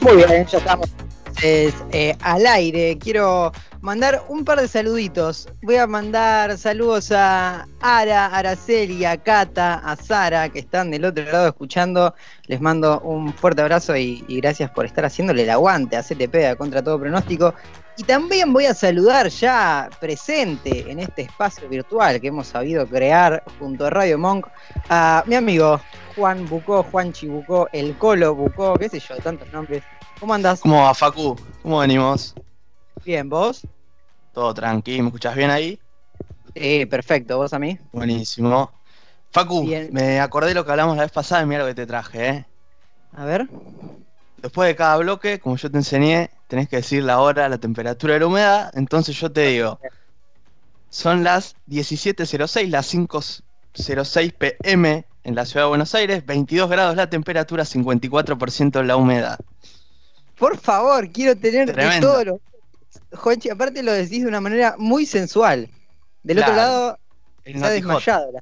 Muy bien, ya estamos eh, al aire. Quiero mandar un par de saluditos. Voy a mandar saludos a Ara, Araceli, a Cata, a Sara, que están del otro lado escuchando. Les mando un fuerte abrazo y, gracias por estar haciéndole el aguante a CTP contra todo pronóstico. Y también voy a saludar ya presente en este espacio virtual que hemos sabido crear junto a Radio Monk a mi amigo Juan Bucó, Juan Chibucó, el Colo Bucó, qué sé yo, tantos nombres. ¿Cómo andás? ¿Cómo va, Facu? ¿Cómo venimos? Bien, ¿vos? Todo tranqui, ¿me escuchás bien ahí? Sí, perfecto, ¿vos a mí? Buenísimo. Facu, me acordé de lo que hablamos la vez pasada y mira lo que te traje, ¿eh? A ver. Después de cada bloque, como yo te enseñé, tenés que decir la hora, la temperatura y la humedad. Entonces yo te digo, son las 17.06, las 5.06 pm en la ciudad de Buenos Aires, 22 grados la temperatura, 54% la humedad. Por favor, quiero tener de todo lo. Juanchi, aparte lo decís de una manera muy sensual. Del otro lado, está desmayado.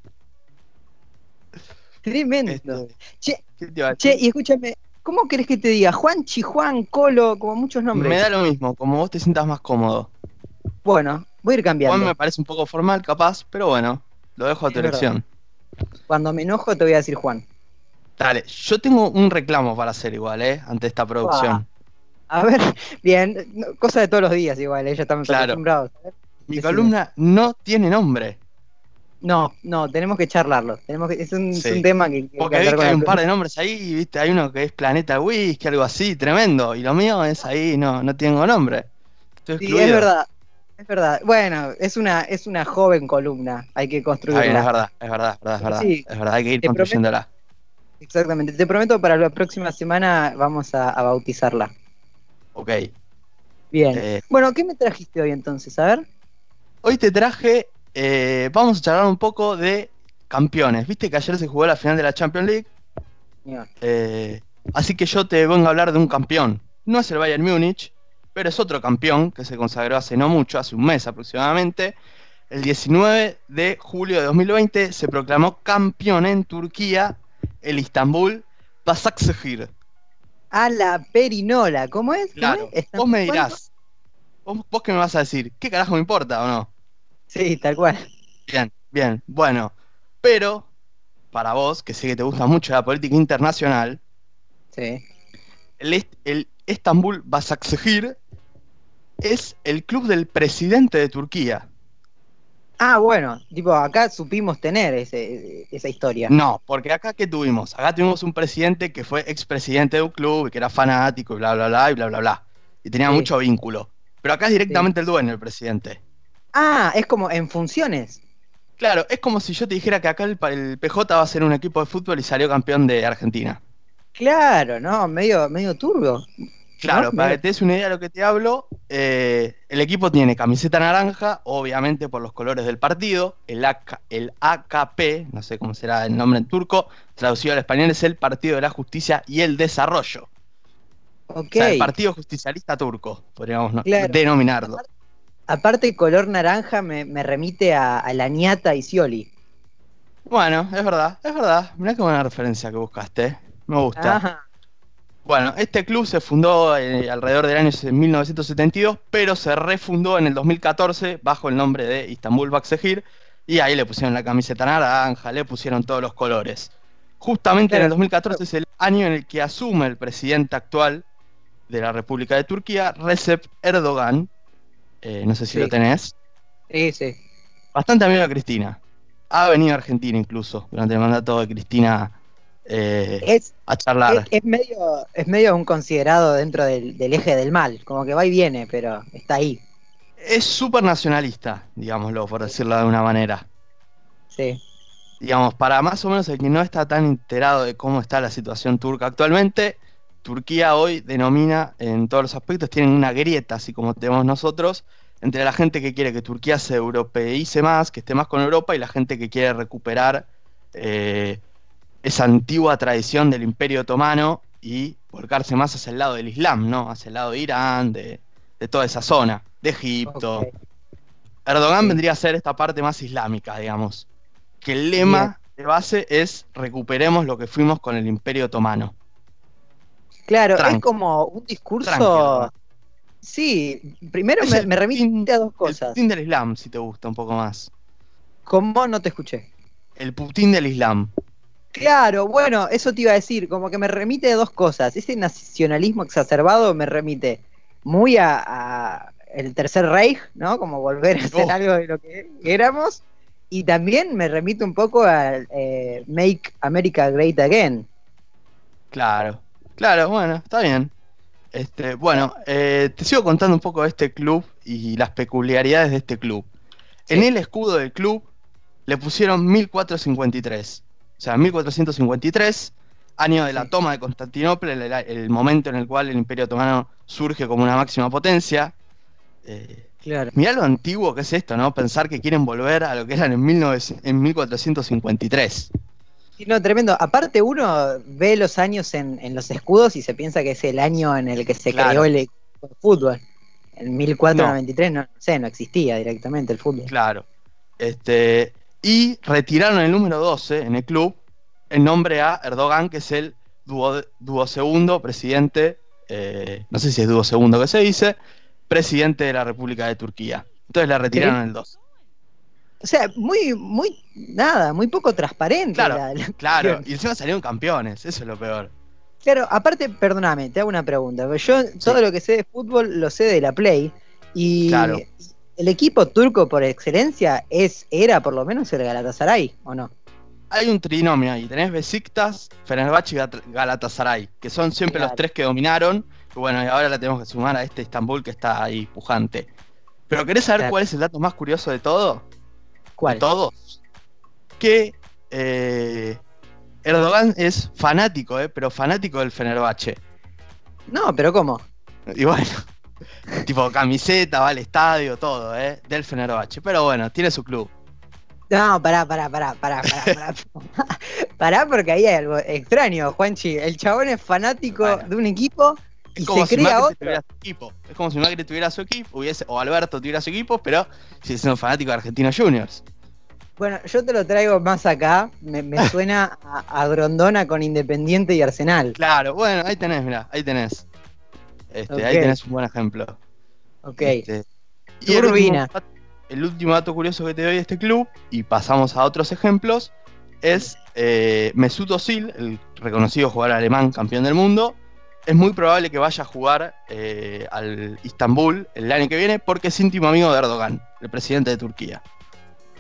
Tremendo. Este, che, y escúchame, ¿cómo querés que te diga? Juanchi, Juan, Colo, como muchos nombres. Me da lo mismo, como vos te sientas más cómodo. Bueno, voy a ir cambiando. Juan me parece un poco formal, capaz, pero bueno, lo dejo a tu elección. Cuando me enojo te voy a decir Juan. Dale, yo tengo un reclamo para hacer igual, ¿eh? Ante esta producción. A ver, bien, cosa de todos los días igual, ¿eh? ya estamos acostumbrados. Mi columna no tiene nombre. No, no, tenemos que charlarlo. Tenemos que, es, un, tema que. Porque que hay un par de nombres ahí, viste, hay uno que es Planeta Whisky, algo así, tremendo. Y lo mío es ahí, no, no tengo nombre. sí, es verdad. Es verdad. Bueno, es una, es una joven columna. Hay que construirla. es verdad, es verdad, es verdad, es verdad. es verdad, hay que ir construyéndola. exactamente. Te prometo para la próxima semana vamos a, bautizarla. Ok. Bien. Eh, bueno, ¿qué me trajiste hoy entonces? A ver. Hoy te traje. Eh, vamos a charlar un poco de campeones. Viste que ayer se jugó la final de la Champions League. Eh, así que yo te vengo a hablar de un campeón. No es el Bayern Múnich, pero es otro campeón que se consagró hace no mucho, hace un mes aproximadamente. El 19 de julio de 2020 se proclamó campeón en Turquía el Istanbul Basaksehir. A la perinola, ¿cómo es? Claro, vos me dirás, vos, vos qué me vas a decir, ¿qué carajo me importa o no? Sí, tal cual. Bien, bien, bueno, pero para vos, que sé que te gusta mucho la política internacional, sí. el, el Istanbul Basaksehir es el club del presidente de Turquía. Ah, bueno, tipo, acá supimos tener esa historia. No, porque acá ¿qué tuvimos? Acá tuvimos un presidente que fue expresidente de un club y que era fanático y bla, bla, bla, y bla, bla, bla. Y tenía mucho vínculo. Pero acá es directamente el dueño, el presidente. Ah, es como en funciones. Claro, es como si yo te dijera que acá el, el PJ va a ser un equipo de fútbol y salió campeón de Argentina. Claro, ¿no? Medio, medio turbio. Claro, para que te des una idea de lo que te hablo, eh, el equipo tiene camiseta naranja, obviamente por los colores del partido, el, el AKP, no sé cómo será el nombre en turco, traducido al español es el Partido de la Justicia y el Desarrollo. Okay. O sea, el Partido Justicialista Turco, podríamos denominarlo. Aparte, el color naranja me, remite a, la ñata y Scioli. Bueno, es verdad, es verdad. Mirá qué buena referencia que buscaste. Me gusta. Ajá. Bueno, este club se fundó eh, alrededor del año 1972, pero se refundó en el 2014 bajo el nombre de Istanbul Baksehir y ahí le pusieron la camiseta naranja, le pusieron todos los colores. Justamente en el 2014 es el año en el que asume el presidente actual de la República de Turquía, Recep Erdogan. Eh, no sé si lo tenés. Sí, sí. Bastante amigo de Cristina. Ha venido a Argentina incluso durante el mandato de Cristina eh, a charlar. Es, medio, es medio un considerado dentro del, eje del mal, como que va y viene, pero está ahí. Es súper nacionalista, digámoslo, por decirlo de una manera. Sí. Digamos, para más o menos el que no está tan enterado de cómo está la situación turca actualmente, Turquía hoy denomina en todos los aspectos, tienen una grieta, así como tenemos nosotros, entre la gente que quiere que Turquía se europeice más, que esté más con Europa, y la gente que quiere recuperar eh, esa antigua tradición del Imperio Otomano y volcarse más hacia el lado del Islam, ¿no? Hacia el lado de Irán, de, toda esa zona, de Egipto. Erdogan vendría a ser esta parte más islámica, digamos. Que el lema de base es recuperemos lo que fuimos con el Imperio Otomano. Claro, es como un discurso. Tranqui, sí, primero Es me, el me remite a dos El cosas. Putin del Islam, si te gusta un poco más. ¿Cómo no te escuché? El Putin del Islam. Claro, bueno, eso te iba a decir, como que me remite a dos cosas. Ese nacionalismo exacerbado me remite muy a, a el tercer Reich, ¿no? Como volver a hacer Oh. algo de lo que éramos. Y también me remite un poco al eh, Make America Great Again. Claro, claro, bueno, está bien. Este, bueno, eh, te sigo contando un poco de este club y las peculiaridades de este club. En el escudo del club le pusieron 1453. O sea, 1453, año de la toma de Constantinopla, el, el momento en el cual el Imperio Otomano surge como una máxima potencia. Eh, Claro. mirá lo antiguo que es esto, ¿no? Pensar que quieren volver a lo que eran en, 1900 en 1453. No, tremendo. Aparte, uno ve los años en, en los escudos y se piensa que es el año en el que se Claro. creó el de fútbol. En 1493 no. no sé, no existía directamente el fútbol. Claro. Este, y retiraron el número 12 en el club en nombre a Erdogan, que es el duo, duosegundo presidente, eh, no sé si es duosegundo que se dice, presidente de la República de Turquía. Entonces le retiraron el 12. O sea, muy, muy, nada, muy poco transparente. Claro, la- la Claro, y encima salieron campeones, eso es lo peor. Claro, aparte, perdóname, te hago una pregunta. Yo todo lo que sé de fútbol lo sé de la Play. Y Claro. El equipo turco por excelencia es, era por lo menos el Galatasaray, ¿o no? Hay un trinomio ahí, tenés Besiktas, Fenerbahce y Galatasaray, que son siempre Claro. los tres que dominaron. Y bueno, y ahora la tenemos que sumar a este Estambul que está ahí pujante. Pero ¿querés saber Claro. cuál es el dato más curioso de todo? ¿Cuál? de todos, que eh, Erdogan es fanático, eh, pero fanático del Fenerbahce. No, pero ¿cómo? Y bueno, tipo camiseta, va al estadio, todo, eh, del Fenerbahce. Pero bueno, tiene su club. No, pará, pará, pará, pará, pará, pará. pará porque ahí hay algo extraño, Juanchi. El chabón es fanático Bueno. de un equipo y Es como se si crea Macri otro. tuviera su equipo. Es como si Macri tuviera su equipo, hubiese, o Alberto tuviera su equipo, pero si siendo fanático de Argentinos Juniors. Bueno, yo te lo traigo más acá. Me, me suena a, a Grondona con Independiente y Arsenal. Claro, bueno, ahí tenés, mirá, ahí tenés. Este, Ahí tenés un buen ejemplo. Ok. Este, y el último, el dato curioso que te doy de este club, y pasamos a otros ejemplos, es eh, Mesut Özil, el reconocido jugador alemán campeón del mundo. Es muy probable que vaya a jugar eh, al Istanbul el año que viene porque es íntimo amigo de Erdogan, el presidente de Turquía.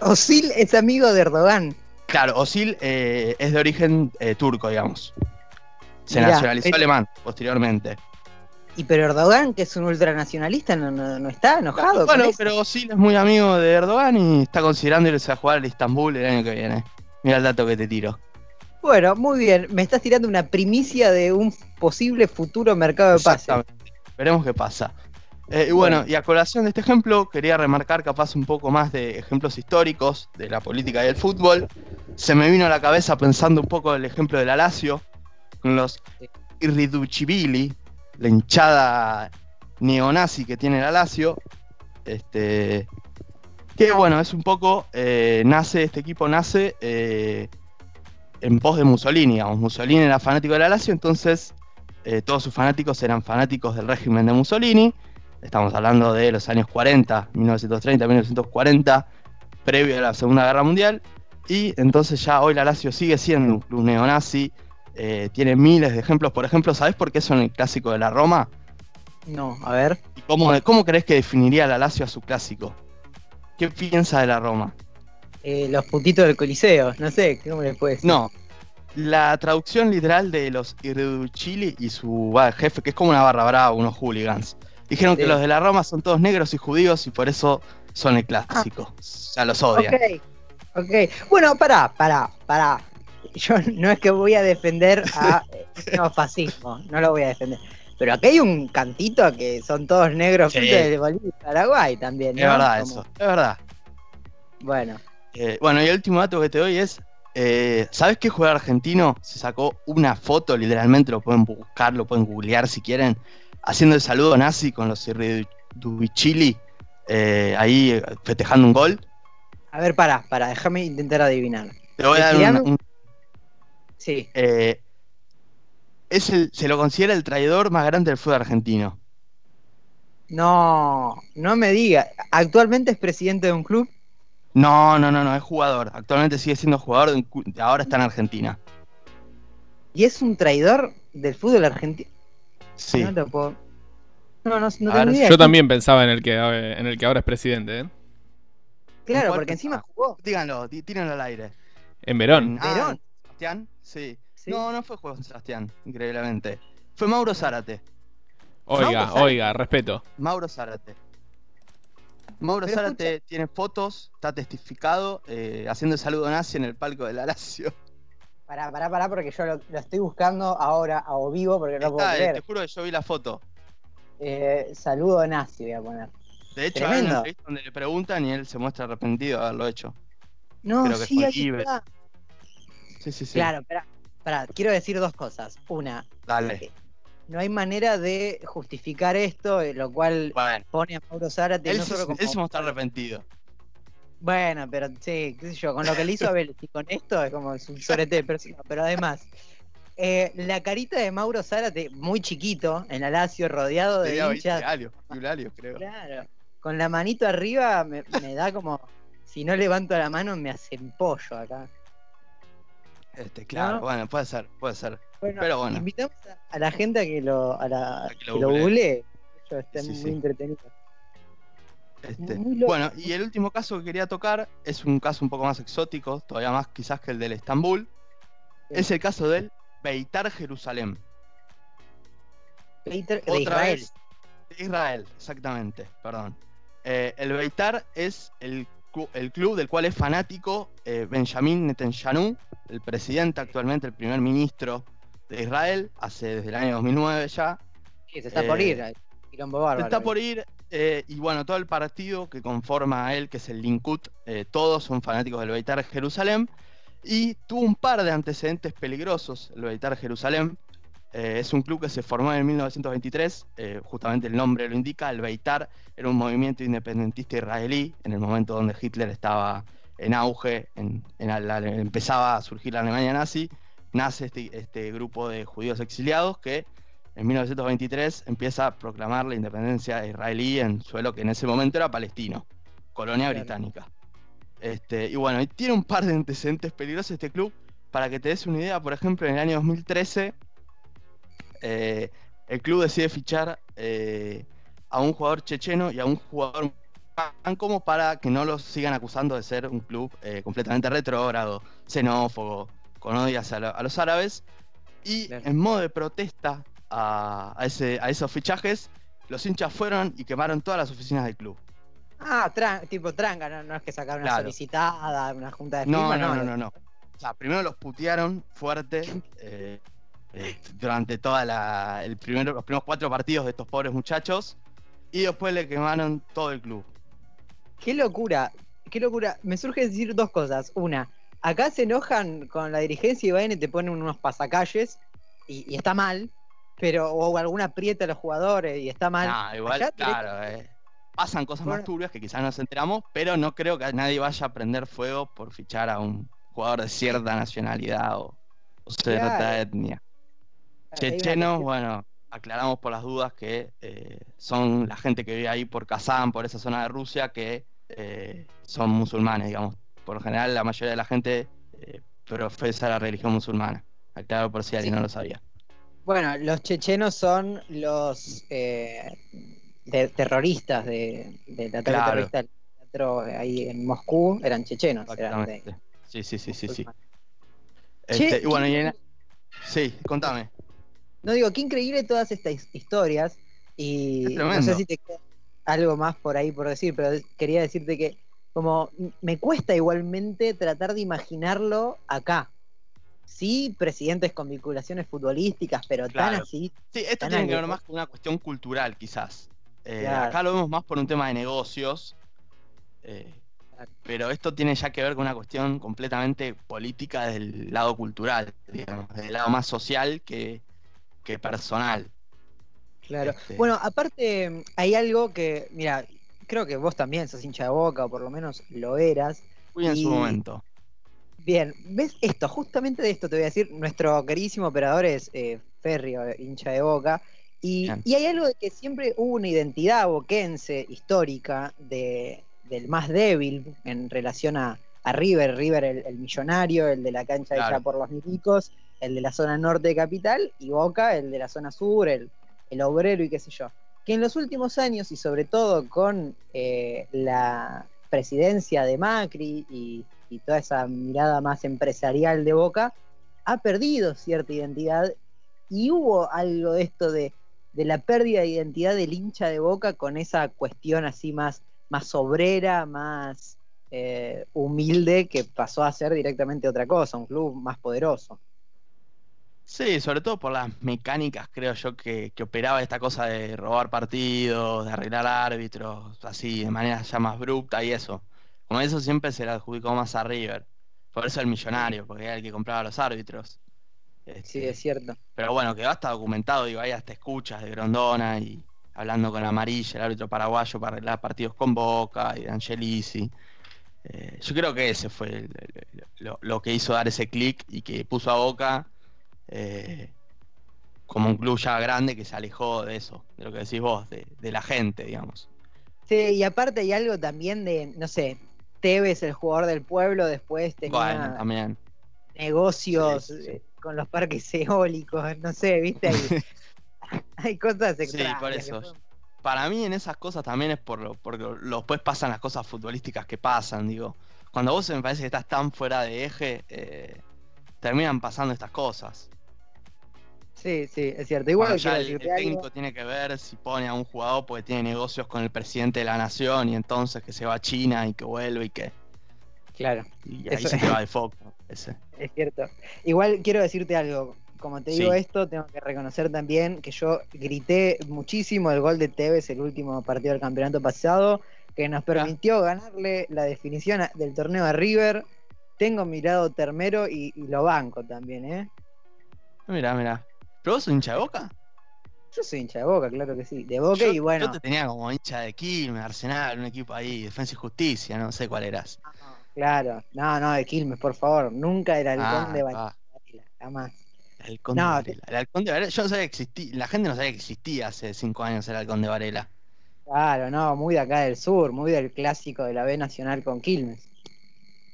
Osil es amigo de Erdogan. Claro, Özil eh, es de origen eh, turco, digamos. Se Mirá, nacionalizó alemán posteriormente. Y pero Erdogan, que es un ultranacionalista, no, no, no está enojado. con Bueno, eso. pero Özil es muy amigo de Erdogan y está considerando irse a jugar al Istanbul el año que viene. Mira el dato que te tiro. Bueno, muy bien. Me estás tirando una primicia de un posible futuro mercado de pase. Exactamente. Veremos qué pasa. Eh, y bueno, y a colación de este ejemplo, quería remarcar capaz un poco más de ejemplos históricos de la política y del fútbol. Se me vino a la cabeza pensando un poco el ejemplo de la Lazio, con los Sí. Irriducibili, la hinchada neonazi que tiene la Lazio. Este, que bueno, es un poco, eh, nace, este equipo nace eh, en pos de Mussolini, digamos. Mussolini era fanático de la Lazio, entonces eh, todos sus fanáticos eran fanáticos del régimen de Mussolini. Estamos hablando de los años 40, 1930, 1940, previo a la Segunda Guerra Mundial. Y entonces ya hoy la Lazio sigue siendo un neonazi. Eh, tiene miles de ejemplos. Por ejemplo, ¿sabés por qué son el clásico de la Roma? No, a ver. ¿Y cómo, cómo crees que definiría la Lazio a su clásico? ¿Qué piensa de la Roma? Eh, los putitos del Coliseo. No sé, ¿cómo les puedes decir? No. La traducción literal de los Irreducili y su jefe, que es como una barra brava, unos hooligans, dijeron que los de la Roma son todos negros y judíos y por eso son el clásico. O sea, los odian. Ok, ok. Bueno, pará, pará, pará. Yo no es que voy a defender a el neofascismo, no lo voy a defender. Pero aquí hay un cantito que son todos negros Sí. de Bolivia y Paraguay también, ¿no? Es verdad Como- eso, es verdad. Bueno, Eh, bueno, y el último dato que te doy es, eh, ¿sabes qué jugador argentino se sacó una foto, literalmente lo pueden buscar, lo pueden googlear si quieren, haciendo el saludo nazi con los Irreducili, eh, ahí festejando un gol? a ver, pará, pará, déjame intentar adivinar. Te voy a dar un Sí, Eh, es el, se lo considera el traidor más grande del fútbol argentino. No, no me diga. ¿Actualmente es presidente de un club? No, no, no, no, es jugador. Actualmente sigue siendo jugador, de un ahora está en Argentina. ¿Y es un traidor del fútbol argentino? Sí. No lo puedo. No, no, no A tengo ver, ni idea. Yo también pensaba en el que, eh, en el que ahora es presidente, ¿eh? Claro, ¿Cuál porque encima jugó. Díganlo, tí- tírenlo al aire. En Verón. Ah, Verón. Sebastián, sí. Sí. No, no fue Juan Sebastián, increíblemente. Fue Mauro Zárate. Oiga, Mauro Zárate. oiga, respeto. Mauro Zárate. Mauro Pero Zárate tiene fotos, está testificado, eh, haciendo el saludo nazi en el palco de la Lazio. Pará, pará, pará, porque yo lo, lo estoy buscando ahora a o vivo porque no puedo Está, eh, creer. te juro que yo vi la foto. Eh, saludo nazi voy a poner. De hecho, hay una Tremendo. entrevista donde le preguntan y él se muestra arrepentido de haberlo hecho. No, Creo que sí, fue ahí Iber. está. Sí, sí, sí. Claro, quiero decir dos cosas. Una, Dale. no hay manera de justificar esto, eh, lo cual Bueno, pone a Mauro Zárate él, no solo como... él está arrepentido. Bueno, pero sí, qué sé yo, con lo que le hizo a Vélez y con esto es como es un sorete de persona. Pero además, eh, la carita de Mauro Zárate, muy chiquito, en la Lazio, rodeado de Tenía 20 hinchas, años, 21 años, creo. claro, con la manito arriba, me, me da como, si no levanto la mano, me hacen pollo acá. Este, claro, ¿No? bueno, puede ser, puede ser. Bueno, Pero bueno. invitamos a, la gente a que lo, a la, A que lo que lo googlee. googlee. Yo está Sí, muy sí. entretenido. Este, Muy bueno, y el último caso que quería tocar es un caso un poco más exótico, todavía más quizás que el del Estambul. Es el caso del Beitar Jerusalén. De Otra Israel. vez. Israel, exactamente, perdón. Eh, el Beitar es el, el club del cual es fanático eh, Benjamin Netanyahu, el presidente actualmente, el primer ministro de Israel, hace desde el año 2009 ya. Sí, se está por eh, ir. eh, Quilombo bárbaro. Está por ir, eh, y bueno, todo el partido que conforma a él, que es el Likud, eh, todos son fanáticos del Beitar Jerusalén, y tuvo un par de antecedentes peligrosos el Beitar Jerusalén. Eh, es un club que se formó en 1923, eh, justamente el nombre lo indica, el Beitar era un movimiento independentista israelí en el momento donde Hitler estaba en auge, en, en la- empezaba a surgir la Alemania nazi, nace este, este grupo de judíos exiliados que en 1923 empieza a proclamar la independencia israelí en suelo que en ese momento era palestino, colonia Claro. británica. Este, y bueno, tiene un par de antecedentes peligrosos este club. Para que te des una idea, por ejemplo, en el año 2013, eh, el club decide fichar eh, a un jugador checheno y a un jugador como para que no los sigan acusando de ser un club eh, completamente retrógrado, xenófobo, con odias a, lo- a los árabes. Y en modo de protesta a, a ese, a esos fichajes, los hinchas fueron y quemaron todas las oficinas del club. Ah, tran- tipo tranca, no, no es que sacar una Claro. solicitada, una junta de No, firma, no, no, no, no. O sea, primero los putearon fuerte eh, eh, durante toda la, el primero, los primeros cuatro partidos de estos pobres muchachos y después le quemaron todo el club. Qué locura, qué locura. Me surge decir dos cosas. Una, acá se enojan con la dirigencia y van y te ponen unos pasacalles y, y está mal, pero o alguna aprieta a los jugadores y está mal. Nah, igual, Allá claro, eh, pasan cosas más turbias que quizás nos enteramos, pero no creo que nadie vaya a prender fuego por fichar a un jugador de cierta nacionalidad o, o cierta Claro. etnia. Chechenos, bueno, aclaramos por las dudas que eh, son la gente que vive ahí por Kazán, por esa zona de Rusia, que eh, son musulmanes, digamos. Por lo general, la mayoría de la gente eh, profesa la religión musulmana. Aclaro por si alguien no lo sabía. Bueno, los chechenos son los de- terroristas de, del ataque Claro. terrorista del teatro ahí en Moscú, eran chechenos. Eran de. Sí, sí, sí, sí, sí. Este, y bueno, y en- Sí, contame. No digo, qué increíble todas estas his- historias. Y no sé si te queda algo más por ahí por decir, pero quería decirte que como me cuesta igualmente tratar de imaginarlo acá. Sí, presidentes con vinculaciones futbolísticas, pero tan así. Sí, esto tiene que ver más con una cuestión cultural, quizás. Eh, Claro. Acá lo vemos más por un tema de negocios. eh, Claro. pero esto tiene ya que ver con una cuestión completamente política del lado cultural, digamos, del lado más social que, que personal. Claro. Este- Bueno, aparte, hay algo que, mira, creo que vos también sos hincha de boca, o por lo menos lo eras. Fui en Y- su momento. Bien, ¿ves esto? Justamente de esto te voy a decir. Nuestro queridísimo operador es eh, férreo hincha de boca. Y, y hay algo de que siempre hubo una identidad boquense histórica de, del más débil en relación a, a River. River, el, el millonario, el de la cancha Claro. hecha por los milicos, el de la zona norte de Capital, y Boca, el de la zona sur, el, el obrero y qué sé yo. Que en los últimos años, y sobre todo con eh, la presidencia de Macri y, y toda esa mirada más empresarial de Boca, ha perdido cierta identidad y hubo algo de esto de, de la pérdida de identidad del hincha de Boca con esa cuestión así más, más obrera, más eh, humilde, que pasó a ser directamente otra cosa, un club más poderoso. Sí, sobre todo por las mecánicas, creo yo, que, que operaba esta cosa de robar partidos, de arreglar árbitros, así, de manera ya más abrupta y eso. Como eso siempre se le adjudicó más a River. Por eso el millonario, porque era el que compraba los árbitros. Este, Sí, es cierto. Pero bueno, quedó hasta documentado, digo, hay hasta escuchas de Grondona y hablando con Amarilla, el árbitro paraguayo, para arreglar partidos con Boca y de Angelici. Eh, yo creo que ese fue el- el- lo, lo que hizo dar ese clic y que puso a Boca eh, como un club ya grande que se alejó de eso, de lo que decís vos, de, de la gente, digamos. Sí, y aparte hay algo también de, no sé, Tevez, el jugador del pueblo, después tenía Bueno, también. negocios Sí, sí, sí. eh, con los parques eólicos, no sé, viste, hay, hay cosas Sí, extrañas. por que eso. Para mí en esas cosas también es por lo, porque después pasan las cosas futbolísticas que pasan, digo. Cuando vos me parece que estás tan fuera de eje, eh, terminan pasando estas cosas. Sí, sí, es cierto. Igual Cuando ya el, el algo. técnico tiene que ver si pone a un jugador porque tiene negocios con el presidente de la nación y entonces que se va a China y que vuelve y que Claro, y ahí Eso- se va de foco. Ese. es cierto. Igual quiero decirte algo. Como te digo Sí. esto, tengo que reconocer también que yo grité muchísimo el gol de Tevez el último partido del campeonato pasado, que nos permitió ganarle la definición del torneo a River. Tengo mi lado termero y, y lo banco también, ¿eh? Mira, mira. ¿Pero vos sos hincha de boca? Yo soy hincha de Boca, claro que sí. De Boca yo, y bueno. yo te tenía como hincha de Quilmes, Arsenal, un equipo ahí, Defensa y Justicia, no sé cuál eras. Claro, no, no, de Quilmes, por favor. Nunca el halcón Ah, de va. Varela, jamás. El halcón No, de Varela. El halcón de Varela, yo no sabía que existía, la gente no sabía que existía hace cinco años el halcón de Varela. Claro, no, muy de acá del sur, muy del clásico de la B Nacional con Quilmes.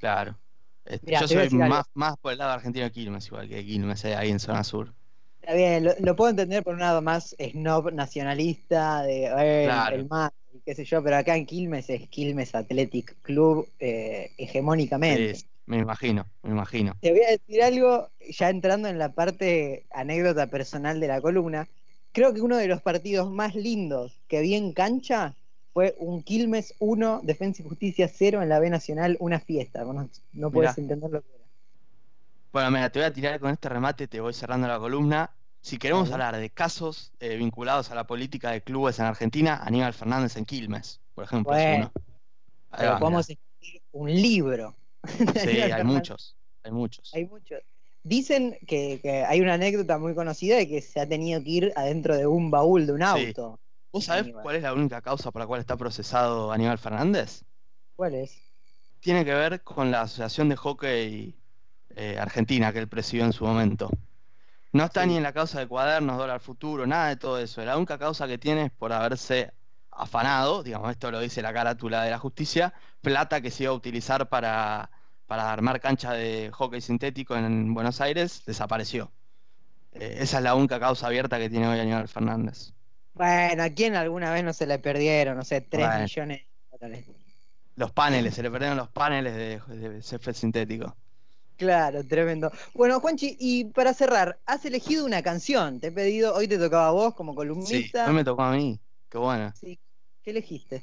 Claro. Este, Mirá, yo soy algo. más, más por el lado argentino de Quilmes, igual que de Quilmes, eh, ahí en zona sur. Está bien, lo, lo puedo entender por un lado más snob nacionalista, de eh, Claro. el qué sé yo, pero acá en Quilmes es Quilmes Athletic Club eh, hegemónicamente. Sí, me imagino, me imagino. Te voy a decir algo, ya entrando en la parte anécdota personal de la columna. Creo que uno de los partidos más lindos que vi en cancha fue un Quilmes 1, Defensa y Justicia 0 en la B Nacional, una fiesta. No, no puedes entender lo que era. Bueno, mira, te voy a tirar con este remate, te voy cerrando la columna. Si queremos hablar de casos eh, vinculados a la política de clubes en Argentina, Aníbal Fernández en Quilmes, por ejemplo, es uno. Pero va, podemos escribir un libro. Sí, hay muchos, hay muchos. Hay muchos. Dicen que, que hay una anécdota muy conocida de que se ha tenido que ir adentro de un baúl de un Sí. auto. ¿Vos sabés Aníbal. cuál es la única causa por la cual está procesado Aníbal Fernández? ¿Cuál es? Tiene que ver con la Asociación de Hockey eh, Argentina que él presidió en su momento. No está Sí. ni en la causa de cuadernos, dólar futuro, nada de todo eso. La única causa que tiene es por haberse afanado, digamos, esto lo dice la carátula de la justicia, plata que se iba a utilizar para, para armar cancha de hockey sintético en Buenos Aires, desapareció. Eh, esa es la única causa abierta que tiene hoy Aníbal Fernández. Bueno, ¿a quién alguna vez no se le perdieron? No sé, 3 Bueno. millones de dólares. Los paneles, se le perdieron los paneles de, de césped sintético. Claro, tremendo. Bueno, Juanchi, y para cerrar, has elegido una canción. Te he pedido, hoy te tocaba a vos como Sí, columnista. hoy me tocó a mí. Qué bueno. Sí. ¿Qué elegiste?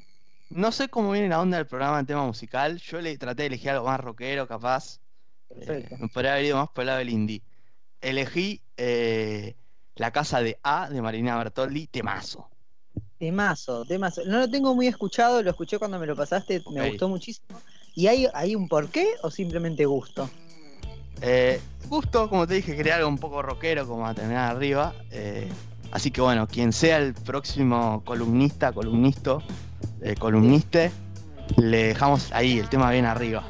No sé cómo viene la onda del programa en tema musical. Yo le traté de elegir algo más rockero, capaz. Perfecto. Eh, me podría haber ido más por el lado del indie. Elegí eh, La Casa de A de Marina Bertoldi, temazo. Temazo, temazo. No lo tengo muy escuchado, lo escuché cuando me lo pasaste, me gustó muchísimo. ¿Y hay, hay un porqué o simplemente gusto? Eh, justo, como te dije, quería algo un poco rockero, como a terminar arriba. eh, así que bueno, quien sea el próximo columnista, columnisto, eh, columniste, le dejamos ahí el tema bien arriba.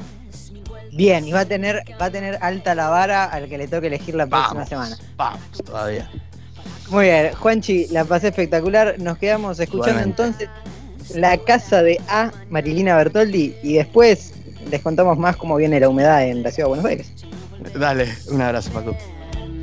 Bien, y va a tener, va a tener alta la vara al que le toque elegir la próxima semana. vamos todavía. Muy bien, Juanchi, la pasé espectacular. Nos quedamos escuchando Igualmente. entonces la casa de A, Marilina Bertoldi, y después les contamos más cómo viene la humedad en la ciudad de Buenos Aires. Dale, un abrazo, Paco.